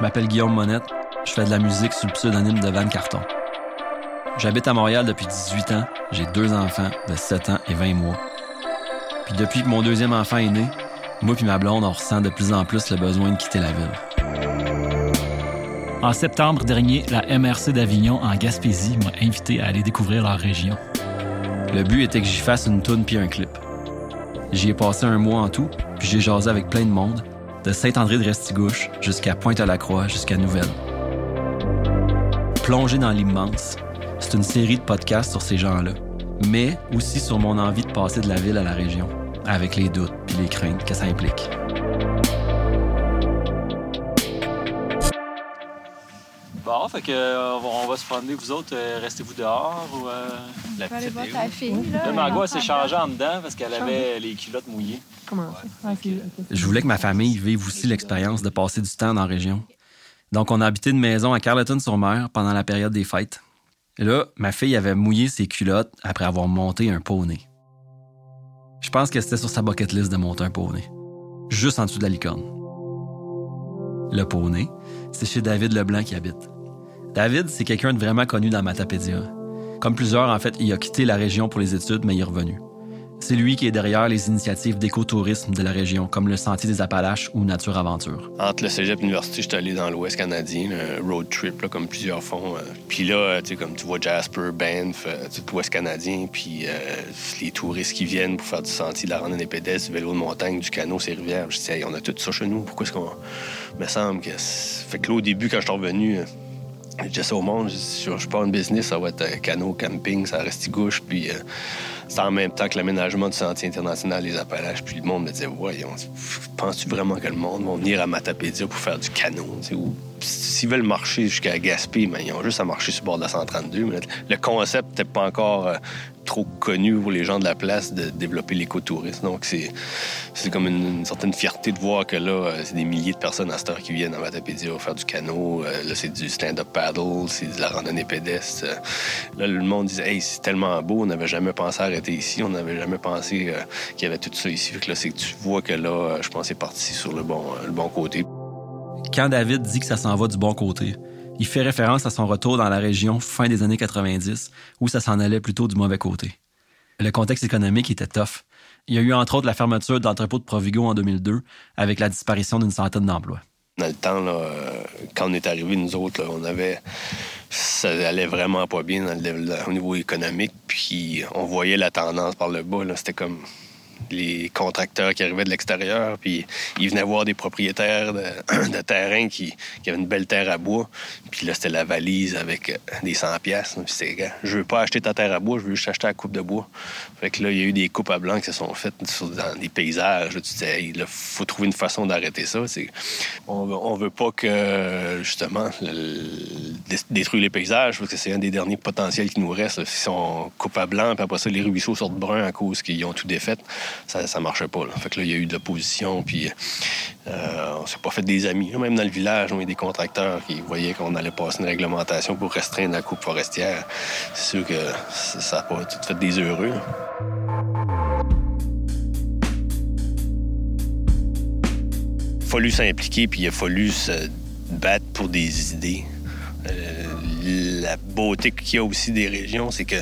Je m'appelle Guillaume Monette. Je fais de la musique sous le pseudonyme de Van Carton. J'habite à Montréal depuis 18 ans. J'ai deux enfants de 7 ans et 20 mois. Puis depuis que mon deuxième enfant est né, moi puis ma blonde, on ressent de plus en plus le besoin de quitter la ville. En septembre dernier, la MRC d'Avignon en Gaspésie m'a invité à aller découvrir leur région. Le but était que j'y fasse une toune puis un clip. J'y ai passé un mois en tout, puis j'ai jasé avec plein de monde, de Saint-André de Restigouche jusqu'à Pointe-à-la-Croix, jusqu'à Nouvelle. Plonger dans l'immense, c'est une série de podcasts sur ces gens-là, mais aussi sur mon envie de passer de la ville à la région, avec les doutes puis les craintes que ça implique. Fait que euh, on va, on va se promener, vous autres, euh, restez-vous dehors ou euh, la vas aller petite voir ta fille. Là, s'est changée en dedans parce qu'elle avait les culottes mouillées. Comment ça? Ok, ok. Je voulais que ma famille vive aussi l'expérience de passer du temps dans la région. Donc, on a habité une maison à Carleton-sur-Mer pendant la période des fêtes. Et là, ma fille avait mouillé ses culottes après avoir monté un poney. Je pense que c'était sur sa bucket list de monter un poney. Juste en dessous de la licorne. Le poney, c'est chez David Leblanc qui habite. David, c'est quelqu'un de vraiment connu dans Matapédia. Comme plusieurs, en fait, il a quitté la région pour les études, mais il est revenu. C'est lui qui est derrière les initiatives d'écotourisme de la région, comme le Sentier des Appalaches ou Nature Aventure. Entre le cégep et l'université, j'étais allé dans l'Ouest canadien, un road trip, là, comme plusieurs font. euh. Puis là, comme tu vois Jasper, Banff, euh, tout l'Ouest canadien, puis euh, les touristes qui viennent pour faire du sentier, de la randonnée pédestre, du vélo de montagne, du canot, ces rivières. Je dis, on a tout ça chez nous, pourquoi est-ce qu'on. me semble que. Fait que là, au début, quand je suis revenu, disais ça au monde, je je pars une business, ça va être euh, canot, camping, ça reste gauche, puis. euh, c'est en même temps que l'aménagement du Sentier international des Appalaches. Puis le monde me disait, voyons, penses-tu vraiment que le monde va venir à Matapédia pour faire du canot? S'ils veulent marcher jusqu'à Gaspé, mais ils ont juste à marcher sur le bord de la 132. Mais le concept n'était pas encore euh, trop connu pour les gens de la place de développer l'écotourisme. Donc c'est c'est comme une, certaine fierté de voir que là, euh, c'est des milliers de personnes à cette heure qui viennent à Matapédia faire du canot. Euh, là, c'est du stand-up paddle, c'est de la randonnée pédestre. Là, le monde disait, hey, c'est tellement beau, on n'avait jamais pensé arrêter ici, on n'avait jamais pensé qu'il y avait tout ça ici. Fait que là, c'est que tu vois que là, je pense que c'est parti sur le bon, le bon côté. Quand David dit que ça s'en va du bon côté, il fait référence à son retour dans la région fin des années 90, où ça s'en allait plutôt du mauvais côté. Le contexte économique était tough. Il y a eu entre autres la fermeture de de Provigo en 2002, avec la disparition d'une centaine d'emplois. Dans le temps, quand on est arrivé, nous autres, on avait. Ça allait vraiment pas bien au niveau économique. Puis on voyait la tendance par le bas. C'était comme les contracteurs qui arrivaient de l'extérieur, puis ils venaient voir des propriétaires de, de terrain qui, avaient une belle terre à bois. Puis là, c'était la valise avec euh, des 100 pièces. Puis gars, je veux pas acheter ta terre à bois, je veux juste acheter la coupe de bois. Fait que là, il y a eu des coupes à blanc qui se sont faites dans des paysages. Tu disais, il faut trouver une façon d'arrêter ça. C'est, on, veut, pas que, justement, détruire les paysages, parce que c'est un des derniers potentiels qui nous reste. Si on coupe à blanc, puis après ça, les ruisseaux sortent bruns à cause qu'ils ont tout défait, ça, marchait pas. Fait que là, il y a eu de l'opposition, puis euh, on s'est pas fait des amis. Même dans le village, on a eu des contracteurs qui voyaient qu'on allait passer une réglementation pour restreindre la coupe forestière. C'est sûr que ça ça a pas tout fait des heureux. Il a fallu s'impliquer, puis il a fallu se battre pour des idées. Euh, la beauté qu'il y a aussi des régions, c'est que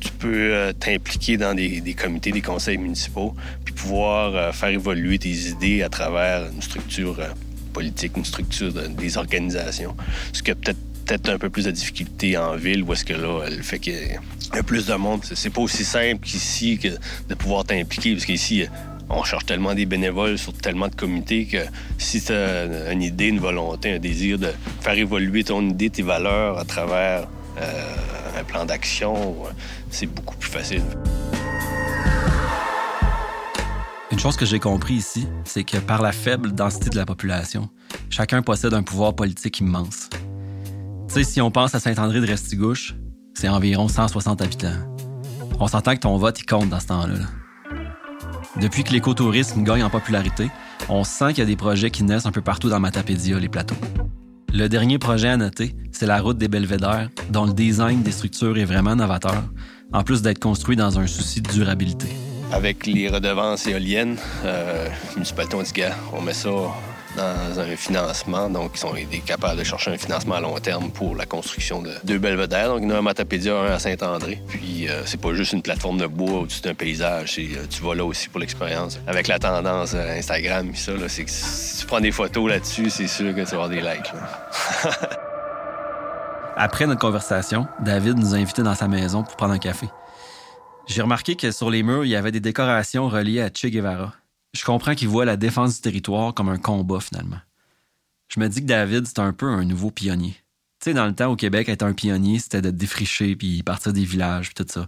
tu peux euh, t'impliquer dans des, comités, des conseils municipaux, puis pouvoir euh, faire évoluer tes idées à travers une structure euh, politique, une structure de- des organisations. Ce qui a peut-être peut-être un peu plus de difficulté en ville, où est-ce que là, le fait qu'il y a plus de monde, c'est- pas aussi simple qu'ici que de pouvoir t'impliquer, parce qu'ici, on cherche tellement des bénévoles sur tellement de comités que si tu as une idée, une volonté, un désir de faire évoluer ton idée, tes valeurs à travers euh, un plan d'action, c'est beaucoup plus facile. Une chose que j'ai compris ici, c'est que par la faible densité de la population, chacun possède un pouvoir politique immense. Tu sais, si on pense à Saint-André de Restigouche, c'est environ 160 habitants. On s'entend que ton vote, il compte dans ce temps-là. là. Depuis que l'écotourisme gagne en popularité, on sent qu'il y a des projets qui naissent un peu partout dans Matapédia, les plateaux. Le dernier projet à noter, c'est la route des Belvédères, dont le design des structures est vraiment novateur, en plus d'être construit dans un souci de durabilité. Avec les redevances éoliennes, euh, municipalité, on dit, on met ça dans un financement. Donc, ils sont capables de chercher un financement à long terme pour la construction de deux belvédères. Donc, il y en a un à Matapédia, un à Saint-André. Puis, euh, c'est pas juste une plateforme de bois au-dessus d'un paysage. Euh, tu vas là aussi pour l'expérience. Avec la tendance euh, Instagram, ça, c'est que si tu prends des photos là-dessus, c'est sûr que tu vas avoir des likes. Après notre conversation, David nous a invités dans sa maison pour prendre un café. J'ai remarqué que sur les murs, il y avait des décorations reliées à Che Guevara. Je comprends qu'il voit la défense du territoire comme un combat finalement. Je me dis que David, c'est un peu un nouveau pionnier. Tu sais, dans le temps au Québec, être un pionnier, c'était de défricher puis partir des villages puis tout ça.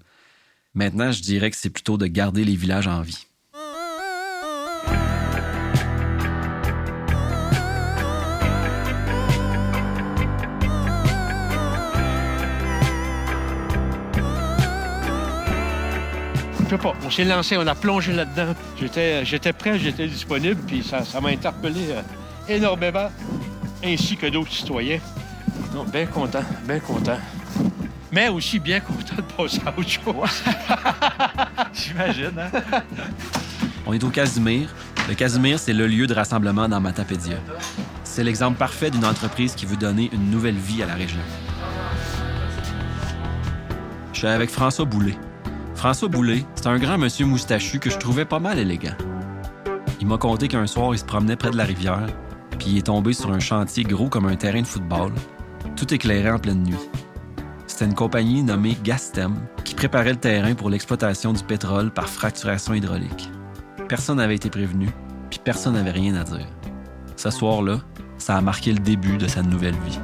Maintenant, je dirais que c'est plutôt de garder les villages en vie. On s'est lancé, on a plongé là-dedans. J'étais, j'étais prêt, j'étais disponible, puis ça, m'a interpellé euh, énormément, ainsi que d'autres citoyens. Donc, bien content, bien content. Mais aussi bien content de passer à autre chose. J'imagine, hein? On est au Casimir. Le Casimir, c'est le lieu de rassemblement dans Matapédia. C'est l'exemple parfait d'une entreprise qui veut donner une nouvelle vie à la région. Je suis avec François Boulet, François Boulay, c'est un grand monsieur moustachu que je trouvais pas mal élégant. Il m'a conté qu'un soir, il se promenait près de la rivière, puis il est tombé sur un chantier gros comme un terrain de football, tout éclairé en pleine nuit. C'était une compagnie nommée Gastem qui préparait le terrain pour l'exploitation du pétrole par fracturation hydraulique. Personne n'avait été prévenu, puis personne n'avait rien à dire. Ce soir-là, ça a marqué le début de sa nouvelle vie.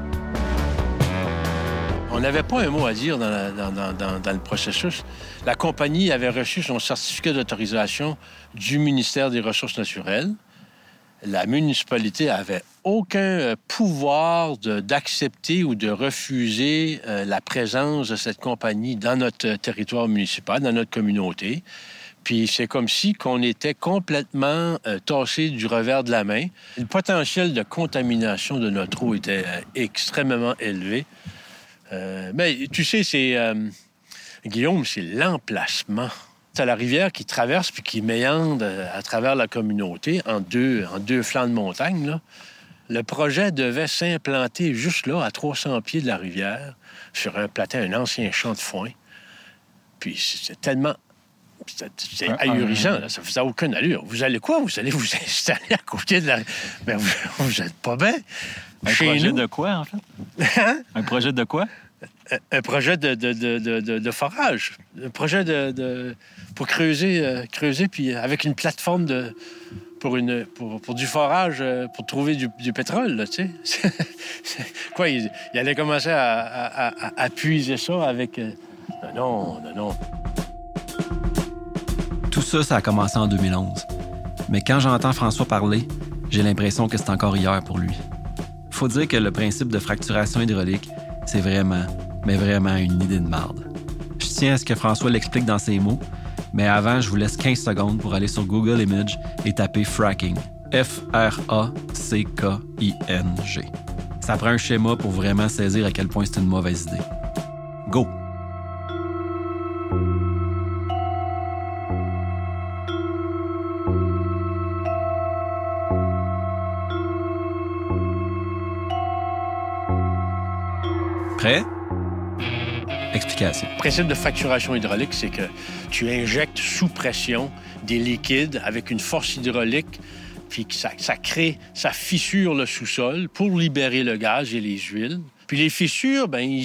On n'avait pas un mot à dire dans, le processus. La compagnie avait reçu son certificat d'autorisation du ministère des Ressources naturelles. La municipalité avait aucun euh, pouvoir d'accepter ou de refuser euh, la présence de cette compagnie dans notre territoire municipal, dans notre communauté. Puis c'est comme si qu'on était complètement euh, du revers de la main. Le potentiel de contamination de notre eau était extrêmement élevé. Euh, mais tu sais, c'est. Euh, Guillaume, c'est l'emplacement. C'est la rivière qui traverse puis qui méandre euh, à travers la communauté en deux, en deux flancs de montagne. Le projet devait s'implanter juste là, à 300 pieds de la rivière, sur un plateau, un ancien champ de foin. Puis c'est tellement c'est ahurissant, ça faisait aucune allure. Vous allez quoi? Vous allez vous installer à côté de la... Mais vous, n'êtes pas bien. Un projet de quoi, en fait? Hein? Un projet de quoi? Un projet de, de, forage. Un projet de, pour creuser, euh, creuser, puis avec une plateforme de, pour, une, pour, pour du forage, euh, pour trouver du, pétrole, tu sais. quoi, il, allait commencer à, à, puiser ça avec... Euh, non, non, non. Tout ça, ça a commencé en 2011. Mais quand j'entends François parler, j'ai l'impression que c'est encore hier pour lui. Faut dire que le principe de fracturation hydraulique, c'est vraiment, mais vraiment une idée de marde. Je tiens à ce que François l'explique dans ses mots, mais avant, je vous laisse 15 secondes pour aller sur Google Images et taper fracking. F-R-A-C-K-I-N-G. Ça prend un schéma pour vraiment saisir à quel point c'est une mauvaise idée. Go! Explication. Le principe de fracturation hydraulique, c'est que tu injectes sous pression des liquides avec une force hydraulique, puis ça, ça crée, ça fissure le sous-sol pour libérer le gaz et les huiles. Puis les fissures, ben,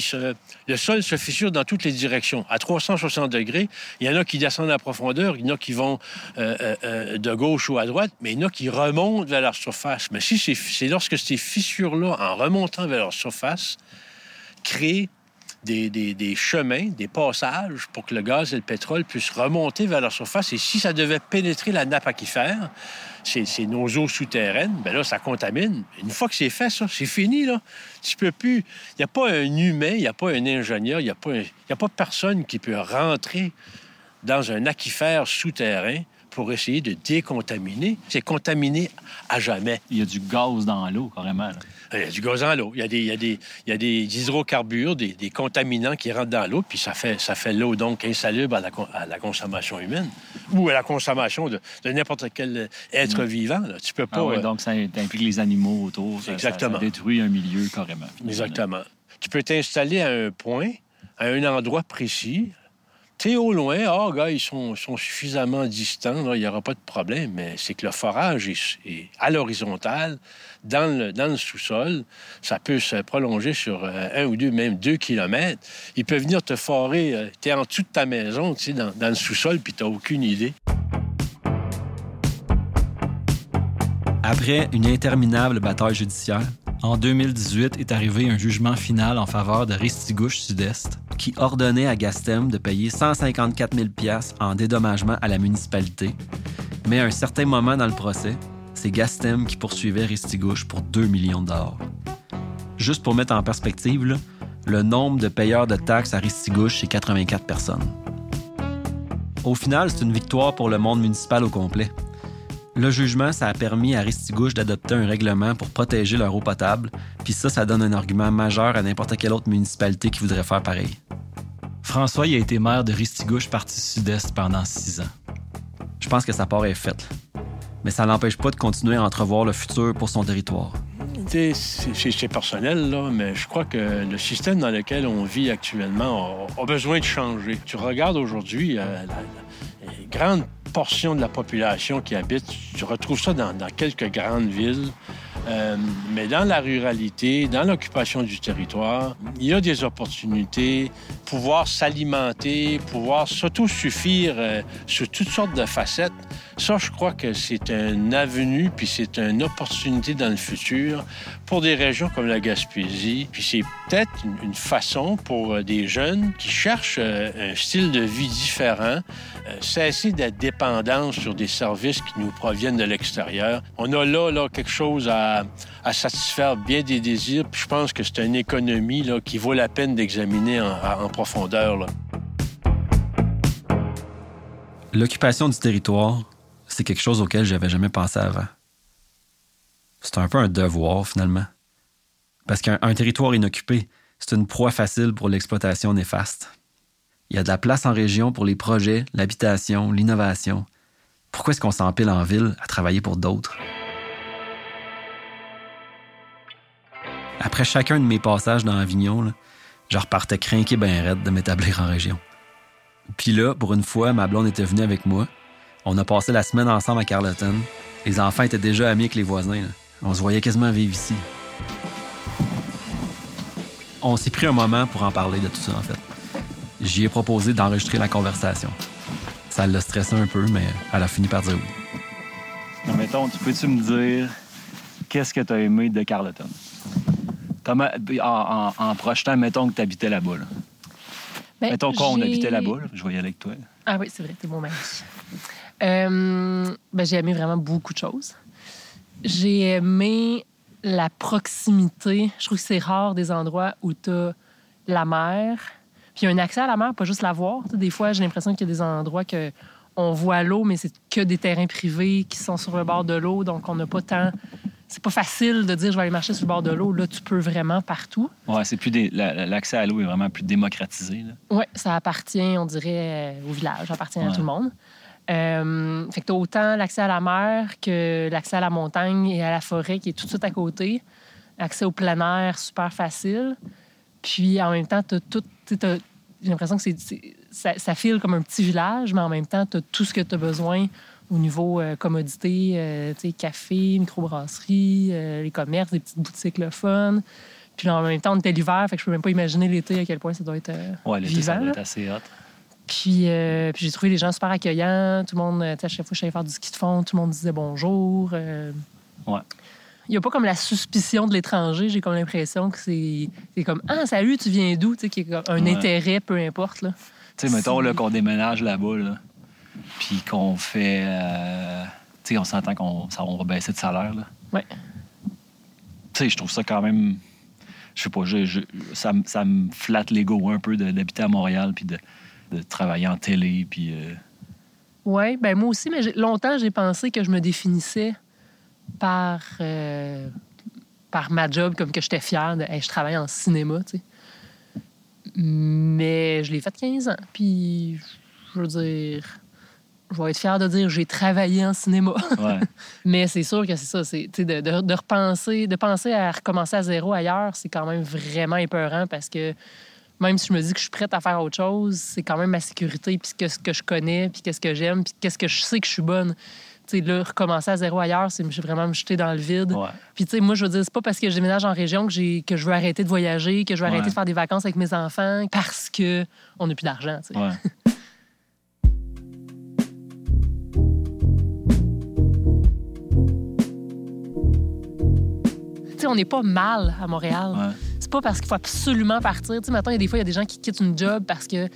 le sol se fissure dans toutes les directions. À 360 degrés, il y en a qui descendent à profondeur, il y en a qui vont euh, euh, euh, de gauche ou à droite, mais il y en a qui remontent vers leur surface. Mais si c'est lorsque ces fissures-là, en remontant vers leur surface, créer des, chemins, des passages pour que le gaz et le pétrole puissent remonter vers la surface. Et si ça devait pénétrer la nappe aquifère, c'est nos eaux souterraines, bien là, ça contamine. Une fois que c'est fait, ça, c'est fini, là. Tu peux plus... Il n'y a pas un humain, il n'y a pas un ingénieur, il n'y a, pas a pas personne qui peut rentrer dans un aquifère souterrain pour essayer de décontaminer. C'est contaminé à jamais. Il y a du gaz dans l'eau, carrément. là. Il y a du gaz dans l'eau. Il y a des, il y a des, il y a des hydrocarbures, des, des contaminants qui rentrent dans l'eau, puis ça fait, ça fait l'eau donc insalubre à la, con- à la consommation humaine ou à la consommation de, de n'importe quel être vivant. là. Tu peux pas. Ah ouais, euh, donc, ça implique les animaux autour. Ça- ça- Exactement. Ça, détruit un milieu carrément. Exactement. Tu peux t'installer à un point, à un endroit précis. Tu es au loin, ah, gars, ils sont, suffisamment distants, il n'y aura pas de problème. Mais c'est que le forage est, à l'horizontale, dans le, sous-sol. Ça peut se prolonger sur euh, un ou deux, même deux kilomètres. Il peut venir te forer. tu es en dessous de ta maison, tu sais, dans, le sous-sol, puis tu n'as aucune idée. Après une interminable bataille judiciaire, en 2018 est arrivé un jugement final en faveur de Ristigouche Sud-Est qui ordonnait à Gastem de payer 154 000 piastres en dédommagement à la municipalité. Mais à un certain moment dans le procès, c'est Gastem qui poursuivait Ristigouche pour 2 millions de. Juste pour mettre en perspective, le nombre de payeurs de taxes à Ristigouche, c'est 84 personnes. Au final, c'est une victoire pour le monde municipal au complet. Le jugement, ça a permis à Ristigouche d'adopter un règlement pour protéger leur eau potable, puis ça, ça donne un argument majeur à n'importe quelle autre municipalité qui voudrait faire pareil. François, il a été maire de Ristigouche, partie sud-est, pendant six ans. Je pense que sa part est faite. Mais ça n'empêche pas de continuer à entrevoir le futur pour son territoire. C'est personnel, là, mais je crois que le système dans lequel on vit actuellement a, a besoin de changer. Tu regardes aujourd'hui, euh, la, la- une grande portion de la population qui habite, tu retrouves ça dans, dans quelques grandes villes. Euh, mais dans la ruralité, dans l'occupation du territoire, il y a des opportunités, pouvoir s'alimenter, pouvoir s'autosuffire euh, sur toutes sortes de facettes. Ça, je crois que c'est un avenue, puis c'est une opportunité dans le futur pour des régions comme la Gaspésie. Puis c'est peut-être une, façon pour euh, des jeunes qui cherchent euh, un style de vie différent, euh, cesser d'être dépendants sur des services qui nous proviennent de l'extérieur. On a là, là quelque chose à, à satisfaire bien des désirs, puis je pense que c'est une économie là, qui vaut la peine d'examiner en, en profondeur. L'occupation du territoire, c'est quelque chose auquel j'avais jamais pensé avant. C'est un peu un devoir, finalement. Parce qu'un un territoire inoccupé, c'est une proie facile pour l'exploitation néfaste. Il y a de la place en région pour les projets, l'habitation, l'innovation. Pourquoi est-ce qu'on s'empile en ville à travailler pour d'autres? Après chacun de mes passages dans Avignon, je repartais craqué ben raide de m'établir en région. Puis là, pour une fois, ma blonde était venue avec moi. On a passé la semaine ensemble à Carleton. Les enfants étaient déjà amis avec les voisins. là. On se voyait quasiment vivre ici. On s'est pris un moment pour en parler de tout ça, en fait. J'y ai proposé d'enregistrer la conversation. Ça l'a stressé un peu, mais elle a fini par dire oui. Mais mettons, tu peux-tu me dire qu'est-ce que tu as aimé de Carleton? Comment, en, en- en projetant, mettons que tu habitais là-bas. là. Ben, Mettons qu'on habitait là-bas, là, je aller avec toi. Ah oui, c'est vrai, t'es mon mari. Euh, ben, j'ai aimé vraiment beaucoup de choses. J'ai aimé la proximité. Je trouve que c'est rare des endroits où tu as la mer, puis il y a un accès à la mer, pas juste la voir. Des fois, j'ai l'impression qu'il y a des endroits que on voit l'eau, mais c'est que des terrains privés qui sont sur le bord de l'eau, donc on n'a pas tant. C'est pas facile de dire je vais aller marcher sur le bord de l'eau. Là, tu peux vraiment partout. Ouais, c'est plus des- l'accès à l'eau est vraiment plus démocratisé. Oui, ça appartient, on dirait, euh, au village, ça appartient à tout le monde. Euh, fait que tu as autant l'accès à la mer que l'accès à la montagne et à la forêt qui est tout de suite à côté. Accès au plein air, super facile. Puis en même temps, tu as tout. J'ai l'impression que c'est, ça, ça file comme un petit village, mais en même temps, tu as tout ce que tu as besoin au niveau euh, commodité, euh, café, microbrasserie, euh, les commerces, des petites boutiques le fun. Puis en même temps, on était l'hiver, fait que je peux même pas imaginer l'été à quel point ça doit être euh, Ouais, l'été, ça doit être assez hot. Puis, euh, puis j'ai trouvé les gens super accueillants. Tout le monde, euh, à chaque fois que j'allais faire du ski de fond, tout le monde disait bonjour. euh. Ouais. Il n'y a pas comme la suspicion de l'étranger. J'ai comme l'impression que c'est comme Ah, salut, tu viens d'où? Tu sais, qu'il y a un Ouais. intérêt, peu importe. Là. Tu sais, mettons qu'on déménage là-bas, là, puis qu'on fait. euh, tu sais, on s'entend qu'on on va baisser de salaire. Là. Ouais. Tu sais, je trouve ça quand même. Je sais pas, je, je- ça, me- ça me flatte l'ego un peu d'habiter à Montréal, puis de, de travailler en télé, puis. euh, Oui, ben moi aussi, mais j'ai- longtemps, j'ai pensé que je me définissais par, euh, par ma job, comme que j'étais fière de Hey, je travaille en cinéma, tu sais. Mais je l'ai fait 15 ans. Puis, je veux dire, je vais être fière de dire j'ai travaillé en cinéma. Ouais. Mais c'est sûr que c'est ça, c'est de, de, de repenser, de penser à recommencer à zéro ailleurs, c'est quand même vraiment épeurant parce que même si je me dis que je suis prête à faire autre chose, c'est quand même ma sécurité, puis qu'est-ce que je connais, puis qu'est-ce que j'aime, puis qu'est-ce que je sais que je suis bonne. Tu sais, là, recommencer à zéro ailleurs, c'est vraiment me jeter dans le vide. Ouais. Puis, tu sais, moi, je veux dire, c'est pas parce que je déménage en région que, j'ai, que je veux arrêter de voyager, que je veux Ouais. arrêter de faire des vacances avec mes enfants, parce que on n'a plus d'argent, tu sais. Ouais. Tu sais, on n'est pas mal à Montréal. C'est pas parce qu'il faut absolument partir. Tu sais, maintenant, il y a des fois, il y a des gens qui quittent une job parce que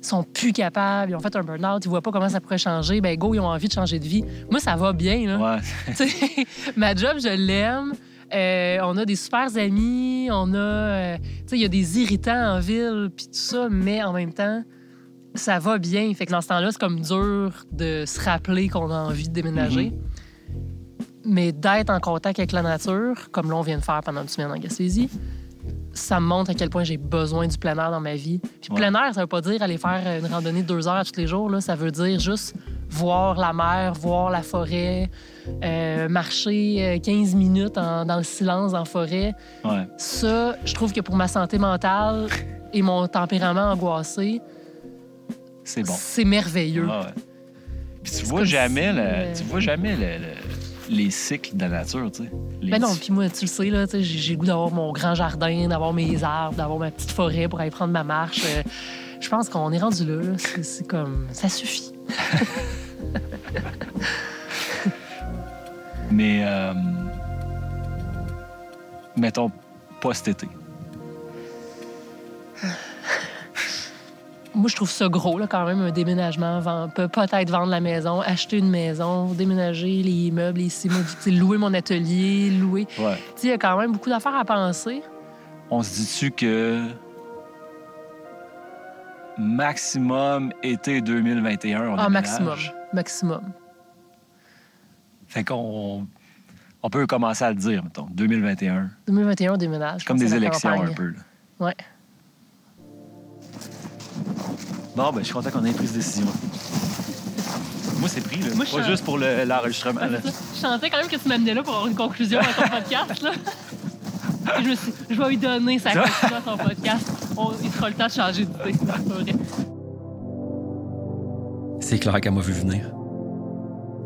sont plus capables, ils ont fait un burn-out, ils voient pas comment ça pourrait changer. Ben go, ils ont envie de changer de vie. Moi, ça va bien, là. Ouais. Tu sais, ma job, je l'aime. Euh, on a des super amis, on a... euh, tu sais, il y a des irritants en ville, puis tout ça, mais en même temps, ça va bien. Fait que dans ce temps-là, c'est comme dur de se rappeler qu'on a envie de déménager. Mais d'être en contact avec la nature, comme là, on vient de faire pendant une semaine en Gaspésie, ça me montre à quel point j'ai besoin du plein air dans ma vie. Puis Ouais. plein air, ça veut pas dire aller faire une randonnée de deux heures tous les jours. Là. Ça veut dire juste voir la mer, voir la forêt, euh, marcher euh, 15 minutes en- dans le silence en forêt. Ouais. Ça, je trouve que pour ma santé mentale et mon tempérament angoissé, C'est bon. c'est merveilleux. Ouais. Puis tu vois jamais, le- euh, tu vois jamais le- le- les cycles de la nature, tu sais. Les- Ben non, puis moi, tu le sais, là, j'ai le goût d'avoir mon grand jardin, d'avoir mes arbres, d'avoir ma petite forêt pour aller prendre ma marche. Euh, je pense qu'on est rendu là. c'est comme... Ça suffit. Mais, euh, mettons, pas cet été. Moi, je trouve ça gros, là, quand même, un déménagement. Peut-être vendre la maison, acheter une maison, déménager les meubles, les sais, louer mon atelier, louer... Ouais. Tu sais, il y a quand même beaucoup d'affaires à penser. On se dit-tu que maximum été 2021, on Ah, déménage? maximum. Maximum. Fait qu'on on peut commencer à le dire, mettons, 2021. 2021, on déménage. Comme des élections campagne. un peu. là. Ouais. Bon, ben, je suis content qu'on ait pris cette décision. Moi, c'est pris, là. Moi, je pas suis- juste pour le- l'enregistrement. là. Je sentais quand même que tu m'amenais là pour avoir une conclusion à ton podcast. Là. Et je me suis dit, je vais lui donner sa conclusion à son podcast. On- il sera le temps de changer d'idée. C'est pas vrai. C'est clair qu'elle m'a vu venir.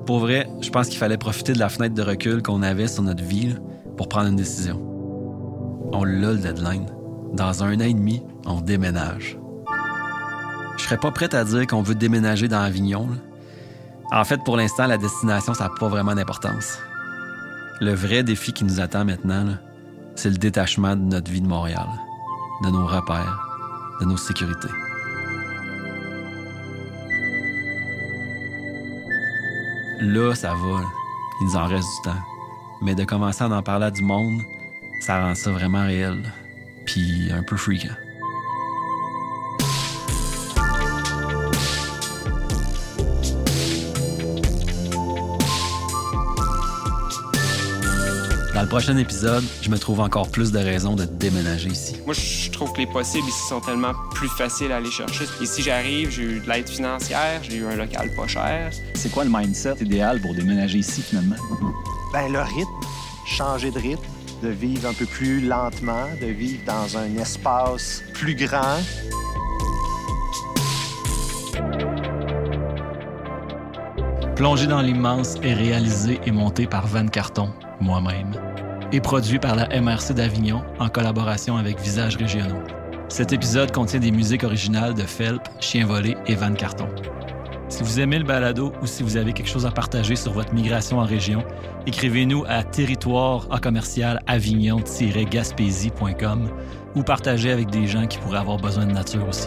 Pour vrai, je pense qu'il fallait profiter de la fenêtre de recul qu'on avait sur notre vie là, pour prendre une décision. On l'a le deadline. Dans un an et demi, on déménage. Je serais pas prête à dire qu'on veut déménager dans Avignon. En fait, pour l'instant, la destination, ça n'a pas vraiment d'importance. Le vrai défi qui nous attend maintenant, c'est le détachement de notre vie de Montréal, de nos repères, de nos sécurités. Là, ça va. Il nous en reste du temps. Mais de commencer à en parler à du monde, ça rend ça vraiment réel. Puis un peu freakant. Dans le prochain épisode, je me trouve encore plus de raisons de déménager ici. Moi, je trouve que les possibles ici sont tellement plus faciles à aller chercher. Ici, j'arrive, j'ai eu de l'aide financière, j'ai eu un local pas cher. C'est quoi le mindset idéal pour déménager ici, finalement? Ben, le rythme, changer de rythme, de vivre un peu plus lentement, de vivre dans un espace plus grand. Plongé dans l'immense est réalisé et monté par Van Carton, moi-même, et produit par la MRC d'Avignon en collaboration avec Visages Régionaux. Cet épisode contient des musiques originales de Felp, Chien Volé et Van Carton. Si vous aimez le balado ou si vous avez quelque chose à partager sur votre migration en région, écrivez-nous à territoire à commercial avignon-gaspésie.com ou partagez avec des gens qui pourraient avoir besoin de nature aussi.